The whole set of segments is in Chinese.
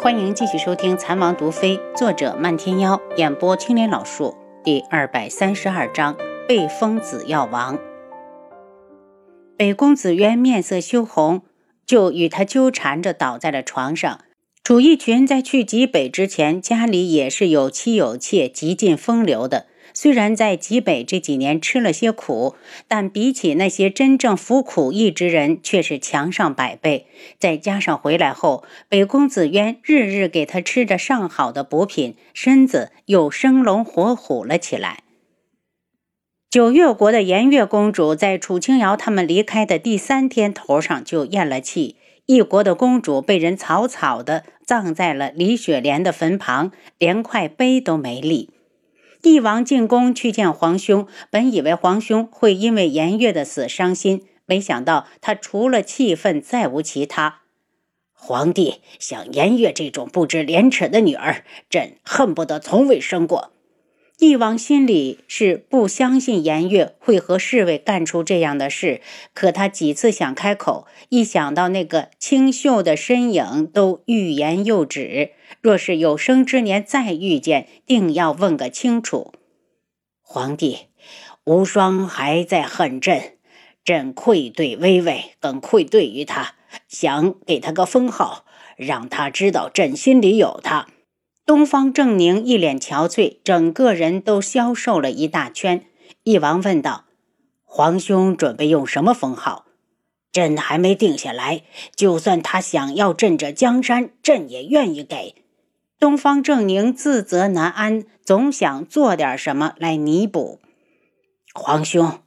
欢迎继续收听《残王毒妃》，作者漫天妖，演播青莲老树，第二百三十二章：被封子药王。北宫子渊面色羞红，就与他纠缠着倒在了床上。楚逸群在去极北之前，家里也是有妻有妾，极尽风流的。虽然在极北这几年吃了些苦，但比起那些真正服苦役之人，却是强上百倍。再加上回来后，北宫子渊日日给他吃着上好的补品，身子又生龙活虎了起来。九月国的颜月公主在楚清瑶他们离开的第三天头上就咽了气，一国的公主被人草草的葬在了李雪莲的坟旁，连块碑都没立。帝王进宫去见皇兄，本以为皇兄会因为颜月的死伤心，没想到他除了气愤再无其他。皇帝像颜月这种不知廉耻的女儿，朕恨不得从未生过。帝王心里是不相信颜月会和侍卫干出这样的事，可他几次想开口，一想到那个清秀的身影，都欲言又止。若是有生之年再遇见，定要问个清楚。皇帝，无双还在恨朕，朕愧对微微，更愧对于他，想给他个封号，让他知道朕心里有他。东方正宁一脸憔悴，整个人都消瘦了一大圈。翼王问道：“皇兄准备用什么封号？朕还没定下来。就算他想要朕这江山，朕也愿意给。”东方正宁自责难安，总想做点什么来弥补。皇兄。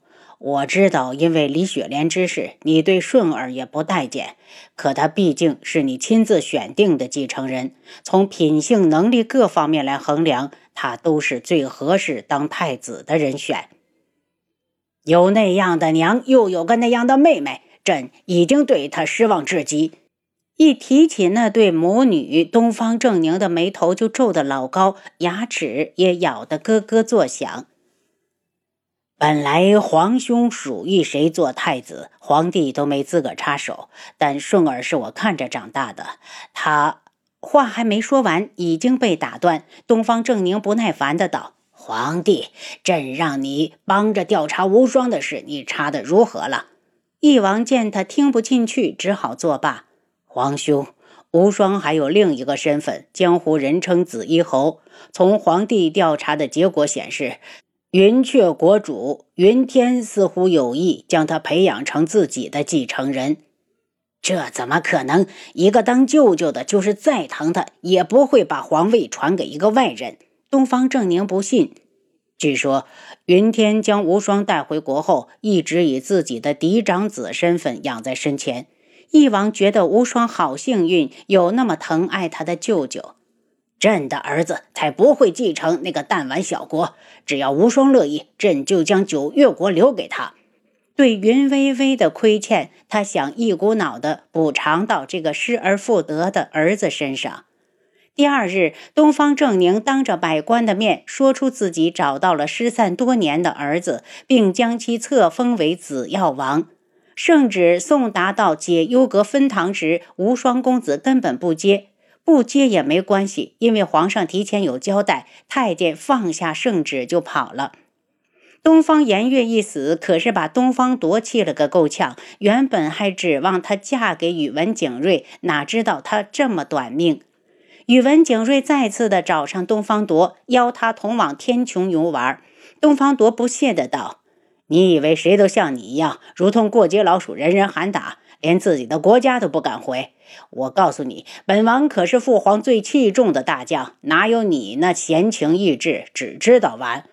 我知道，因为李雪莲之事，你对顺儿也不待见。可他毕竟是你亲自选定的继承人，从品性、能力各方面来衡量，他都是最合适当太子的人选。有那样的娘，又有个那样的妹妹，朕已经对他失望至极。一提起那对母女，东方正宁的眉头就皱得老高，牙齿也咬得咯咯作响。本来皇兄属意谁做太子，皇帝都没资格插手。但顺儿是我看着长大的，他话还没说完，已经被打断。东方正宁不耐烦的道：“皇帝，朕让你帮着调查无双的事，你查的如何了？”翼王见他听不进去，只好作罢。皇兄，无双还有另一个身份，江湖人称紫衣侯。从皇帝调查的结果显示。云雀国主云天似乎有意将他培养成自己的继承人，这怎么可能？一个当舅舅的，就是再疼他，也不会把皇位传给一个外人。东方正宁不信。据说云天将无双带回国后，一直以自己的嫡长子身份养在身前。翼王觉得无双好幸运，有那么疼爱他的舅舅。朕的儿子才不会继承那个弹丸小国。只要无双乐意，朕就将九月国留给他。对云微微的亏欠，他想一股脑的补偿到这个失而复得的儿子身上。第二日，东方正宁当着百官的面说出自己找到了失散多年的儿子，并将其册封为紫药王。圣旨送达到解忧阁分堂时，无双公子根本不接。不接也没关系，因为皇上提前有交代。太监放下圣旨就跑了。东方颜月一死，可是把东方夺气了个够呛。原本还指望她嫁给宇文景睿，哪知道他这么短命。宇文景睿再次的找上东方夺，邀他同往天穹游玩。东方夺不屑的道：“你以为谁都像你一样，如同过街老鼠，人人喊打？”连自己的国家都不敢回。我告诉你，本王可是父皇最器重的大将，哪有你那闲情逸致、只知道玩？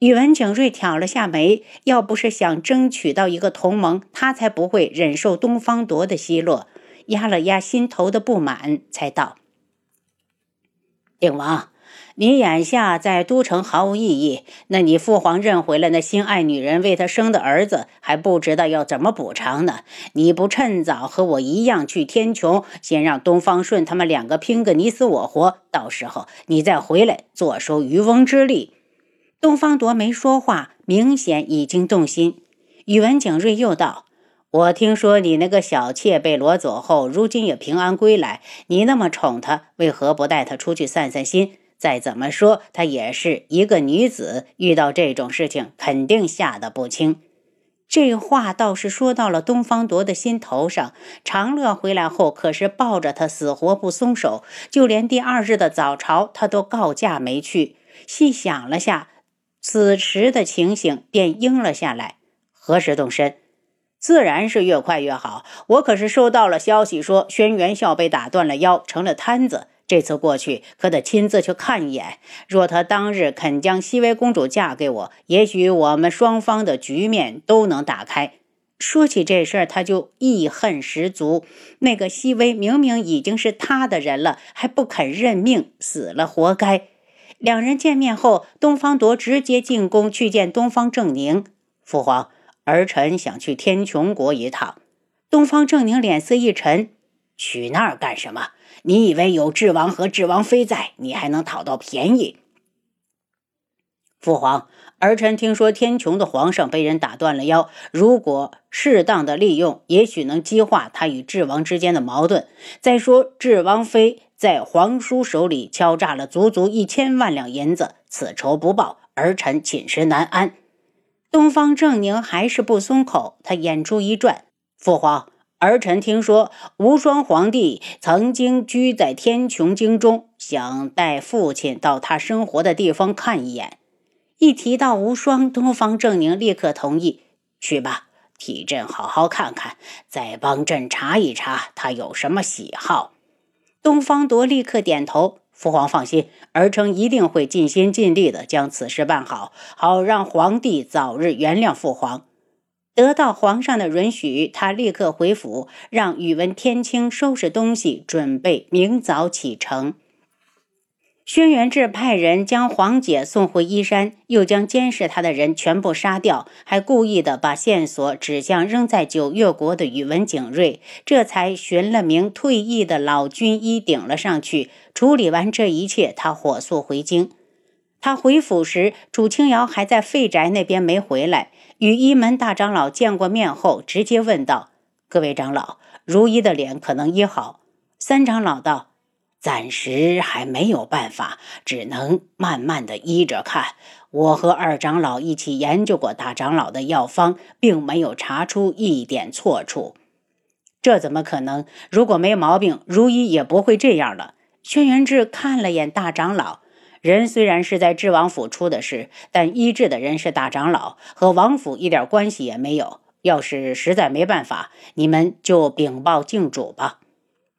宇文景睿挑了下眉，要不是想争取到一个同盟，他才不会忍受东方铎的奚落。压了压心头的不满，才道：“定王。”你眼下在都城毫无意义，那你父皇认回了那心爱女人为他生的儿子，还不知道要怎么补偿呢？你不趁早和我一样去天穹，先让东方顺他们两个拼个你死我活，到时候你再回来坐收渔翁之利。东方铎没说话，明显已经动心。宇文景睿又道：“我听说你那个小妾被掳走后，如今也平安归来。你那么宠她，为何不带她出去散散心？再怎么说，她也是一个女子，遇到这种事情，肯定吓得不轻。这话倒是说到了东方铎的心头上。长乐回来后，可是抱着他死活不松手，就连第二日的早朝，他都告假没去。细想了下，此时的情形，便应了下来。何时动身？自然是越快越好。我可是收到了消息，说轩辕笑被打断了腰，成了瘫子。这次过去，可得亲自去看一眼。若他当日肯将熹微公主嫁给我，也许我们双方的局面都能打开。说起这事儿，他就义恨十足。那个熹微明明已经是他的人了，还不肯认命，死了活该。两人见面后，东方铎直接进宫去见东方正宁。父皇，儿臣想去天穹国一趟。东方正宁脸色一沉：“去那儿干什么？”你以为有智王和智王妃在，你还能讨到便宜？父皇，儿臣听说天穹的皇上被人打断了腰，如果适当的利用，也许能激化他与智王之间的矛盾。再说，智王妃在皇叔手里敲诈了足足一千万两银子，此仇不报，儿臣寝食难安。东方正宁还是不松口，他眼珠一转，父皇。儿臣听说无双皇帝曾经居在天穹京中，想带父亲到他生活的地方看一眼。一提到无双，东方正宁立刻同意：“去吧，替朕好好看看，再帮朕查一查他有什么喜好。”东方铎立刻点头：“父皇放心，儿臣一定会尽心尽力的将此事办好，好让皇帝早日原谅父皇。”得到皇上的允许，他立刻回府，让宇文天清收拾东西，准备明早启程。轩辕志派人将黄姐送回依山，又将监视他的人全部杀掉，还故意的把线索指向仍在九月国的宇文景睿，这才寻了名退役的老军医顶了上去。处理完这一切，他火速回京。他回府时，楚清瑶还在废宅那边没回来。与一门大长老见过面后，直接问道：“各位长老，如一的脸可能医好？”三长老道：“暂时还没有办法，只能慢慢的医着看。我和二长老一起研究过大长老的药方，并没有查出一点错处。这怎么可能？如果没毛病，如一也不会这样了。”轩辕志看了眼大长老。人虽然是在智王府出的事，但医治的人是大长老，和王府一点关系也没有。要是实在没办法，你们就禀报靖主吧。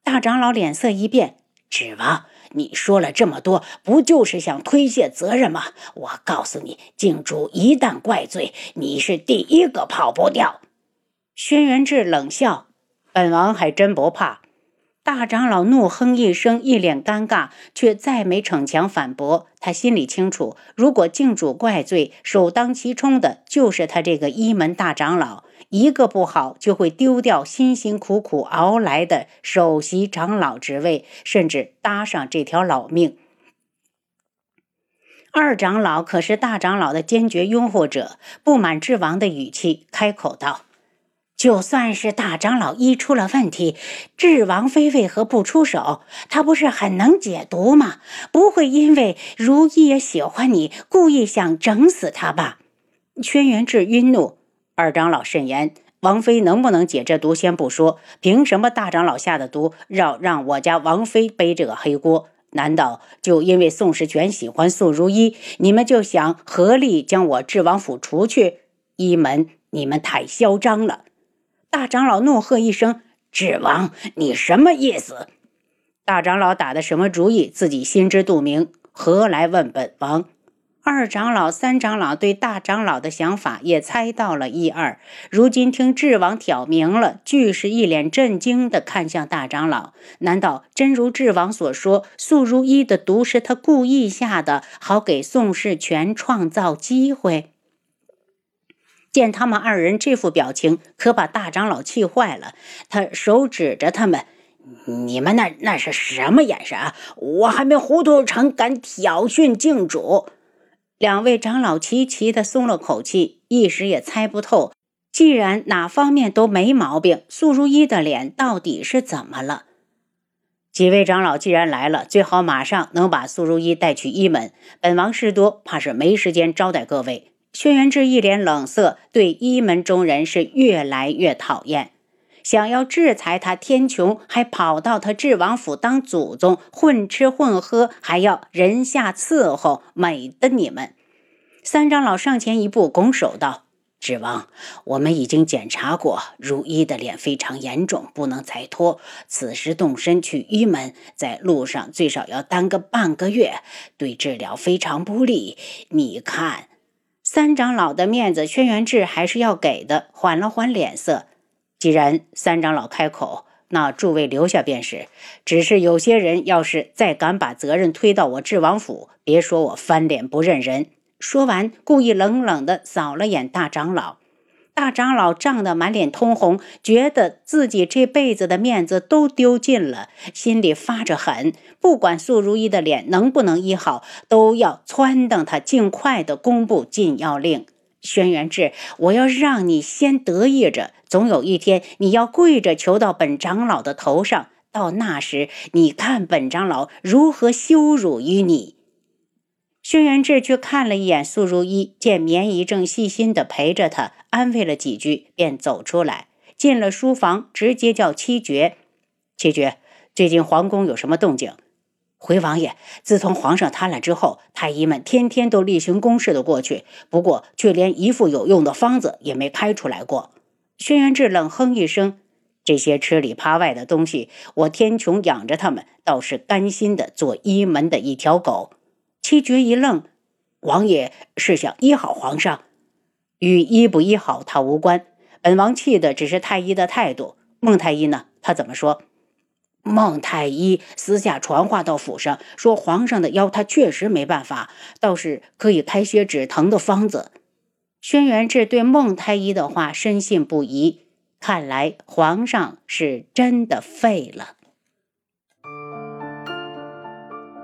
大长老脸色一变：“智王，你说了这么多，不就是想推卸责任吗？我告诉你，靖主一旦怪罪，你是第一个跑不掉。”轩辕志冷笑：“本王还真不怕。”大长老怒哼一声，一脸尴尬，却再没逞强反驳。他心里清楚，如果靖主怪罪，首当其冲的就是他这个一门大长老，一个不好就会丢掉辛辛苦苦熬来的首席长老职位，甚至搭上这条老命。二长老可是大长老的坚决拥护者，不满智王的语气，开口道。就算是大长老一出了问题，智王妃为何不出手？她不是很能解毒吗？不会因为如意也喜欢你，故意想整死他吧？轩辕志晕怒，二长老慎言，王妃能不能解这毒先不说，凭什么大长老下的毒要让我家王妃背这个黑锅？难道就因为宋时权喜欢宋如意，你们就想合力将我智王府除去？一门，你们太嚣张了！大长老怒喝一声：“智王，你什么意思？”大长老打的什么主意，自己心知肚明，何来问本王？二长老、三长老对大长老的想法也猜到了一二。如今听智王挑明了，俱是一脸震惊地看向大长老。难道真如智王所说，素如一的毒是他故意下的，好给宋世权创造机会？见他们二人这副表情，可把大长老气坏了。他手指着他们：“你们那那是什么眼神啊？我还没糊涂成敢挑衅靖主。”两位长老齐齐的松了口气，一时也猜不透既然哪方面都没毛病，素如意的脸到底是怎么了？几位长老既然来了，最好马上能把素如意带去医门。本王事多，怕是没时间招待各位。轩辕志一脸冷色，对医门中人是越来越讨厌。想要制裁他，天穹还跑到他智王府当祖宗，混吃混喝，还要人下伺候，美的你们！三长老上前一步，拱手道。智王，我们已经检查过，如一的脸非常严重，不能再拖。此时动身去医门，在路上最少要耽搁半个月，对治疗非常不利。你看，三长老的面子，轩辕志还是要给的。缓了缓脸色，既然三长老开口，那诸位留下便是。只是有些人要是再敢把责任推到我智王府，别说我翻脸不认人。说完，故意冷冷地扫了眼大长老。大长老涨得满脸通红，觉得自己这辈子的面子都丢尽了，心里发着狠。不管素如意的脸能不能医好，都要撺掇他尽快的公布禁药令。轩辕志，我要让你先得意着，总有一天你要跪着求到本长老的头上。到那时，你看本长老如何羞辱于你。轩辕志去看了一眼素如意，见绵姨正细心地陪着他，安慰了几句，便走出来，进了书房，直接叫七绝。七绝，最近皇宫有什么动静？回王爷，自从皇上瘫了之后，太医们天天都例行公事的过去，不过却连一副有用的方子也没开出来过。轩辕志冷哼一声：“这些吃里扒外的东西，我天穹养着他们，倒是甘心的做医门的一条狗。”七绝一愣，王爷是想医好皇上，与医不医好他无关。本王气的只是太医的态度。孟太医呢？他怎么说？孟太医私下传话到府上，说皇上的药他确实没办法，倒是可以开些止疼的方子。轩辕志对孟太医的话深信不疑，看来皇上是真的废了。